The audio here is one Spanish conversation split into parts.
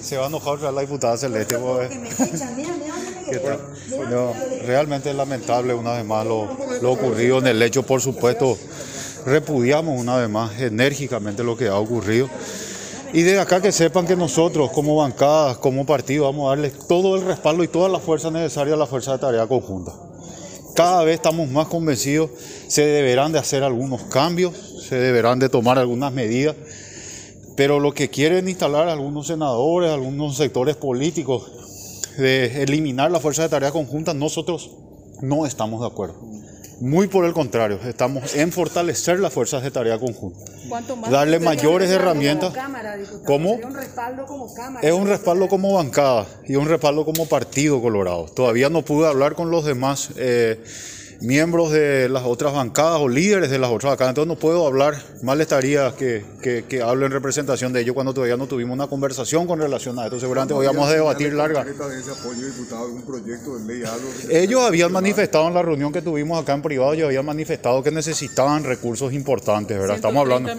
Se va a enojar la diputada Celeste. No, realmente es lamentable una vez más lo, lo ocurrido en el hecho, por supuesto. Repudiamos una vez más enérgicamente lo que ha ocurrido. Y de acá que sepan que nosotros, como bancadas, como partido, vamos a darles todo el respaldo y toda la fuerza necesaria a la fuerza de tarea conjunta. Cada vez estamos más convencidos, se deberán de hacer algunos cambios, se deberán de tomar algunas medidas, pero lo que quieren instalar algunos senadores, algunos sectores políticos, de eliminar la fuerza de tarea conjunta, nosotros no estamos de acuerdo. Muy por el contrario, estamos en fortalecer las fuerzas de tarea conjunta. Darle mayores herramientas. ¿Cómo? un respaldo como Cámara. Es un respaldo como bancada y un respaldo como Partido Colorado. Todavía no pude hablar con los demás. Eh, miembros de las otras bancadas o líderes de las otras bancadas. Entonces no puedo hablar, mal estaría que, que, que hable en representación de ellos cuando todavía no tuvimos una conversación con relación a esto. Seguramente hoy vamos a debatir larga. Ellos habían manifestado en la reunión que tuvimos acá en privado, ellos habían manifestado que necesitaban recursos importantes, ¿verdad? Estamos hablando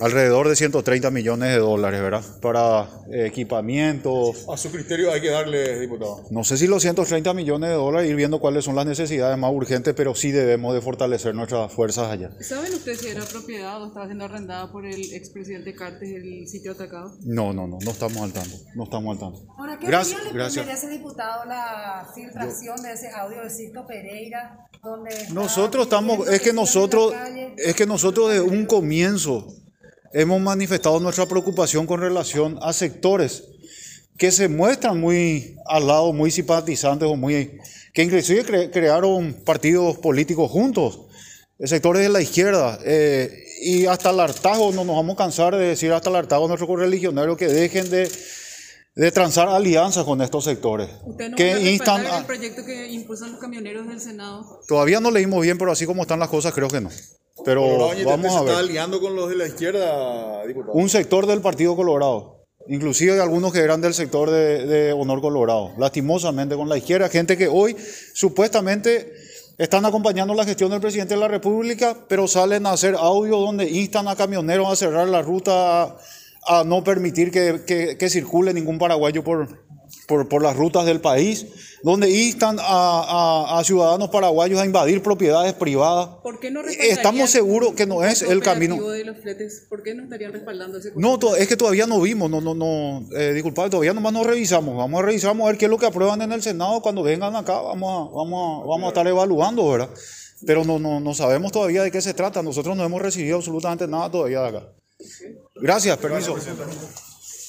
alrededor de 130 millones de dólares, ¿verdad? Para equipamientos. A su criterio hay que darle, diputado. No sé si los 130 millones de dólares, ir viendo cuáles son las necesidades más urgentes pero sí debemos de fortalecer nuestras fuerzas allá. ¿Saben ustedes si era propiedad o estaba siendo arrendada por el expresidente Cartes el sitio atacado? No, no, no, no estamos al tanto, no estamos al tanto. Ahora, ¿qué gracias, le gracias. ese diputado la filtración de ese audio de Sisto Pereira? Donde nosotros estamos, es que nosotros, es que nosotros desde un comienzo hemos manifestado nuestra preocupación con relación a sectores que se muestran muy al lado, muy simpatizantes o muy que inclusive crearon partidos políticos juntos, sectores de la izquierda, eh, y hasta el hartajo, no nos vamos a cansar de decir hasta el hartajo a nuestros correligionarios que dejen de, de transar alianzas con estos sectores. ¿Usted no que instan el proyecto que impulsan los camioneros del Senado? Todavía no leímos bien, pero así como están las cosas, creo que no. Pero vamos a ver. está aliando con los de la izquierda, diputado? Un sector del Partido Colorado. Inclusive algunos que eran del sector de, Honor Colorado, lastimosamente con la izquierda, gente que hoy supuestamente están acompañando la gestión del presidente de la República, pero salen a hacer audio donde instan a camioneros a cerrar la ruta, a, no permitir que, que circule ningún paraguayo por, por, por, las rutas del país, donde instan a, a, ciudadanos paraguayos a invadir propiedades privadas. ¿Por qué no Estamos seguros que no es el camino. De los fletes? ¿Por qué no estarían respaldando ese No, es que todavía no vimos, no, no, no, eh, disculpad, todavía nomás no revisamos. Vamos a revisar, vamos a ver qué es lo que aprueban en el Senado cuando vengan acá, vamos a, vamos a, vamos a estar evaluando, ¿verdad? Pero no, no, no sabemos todavía de qué se trata. Nosotros no hemos recibido absolutamente nada todavía de acá. Gracias, permiso.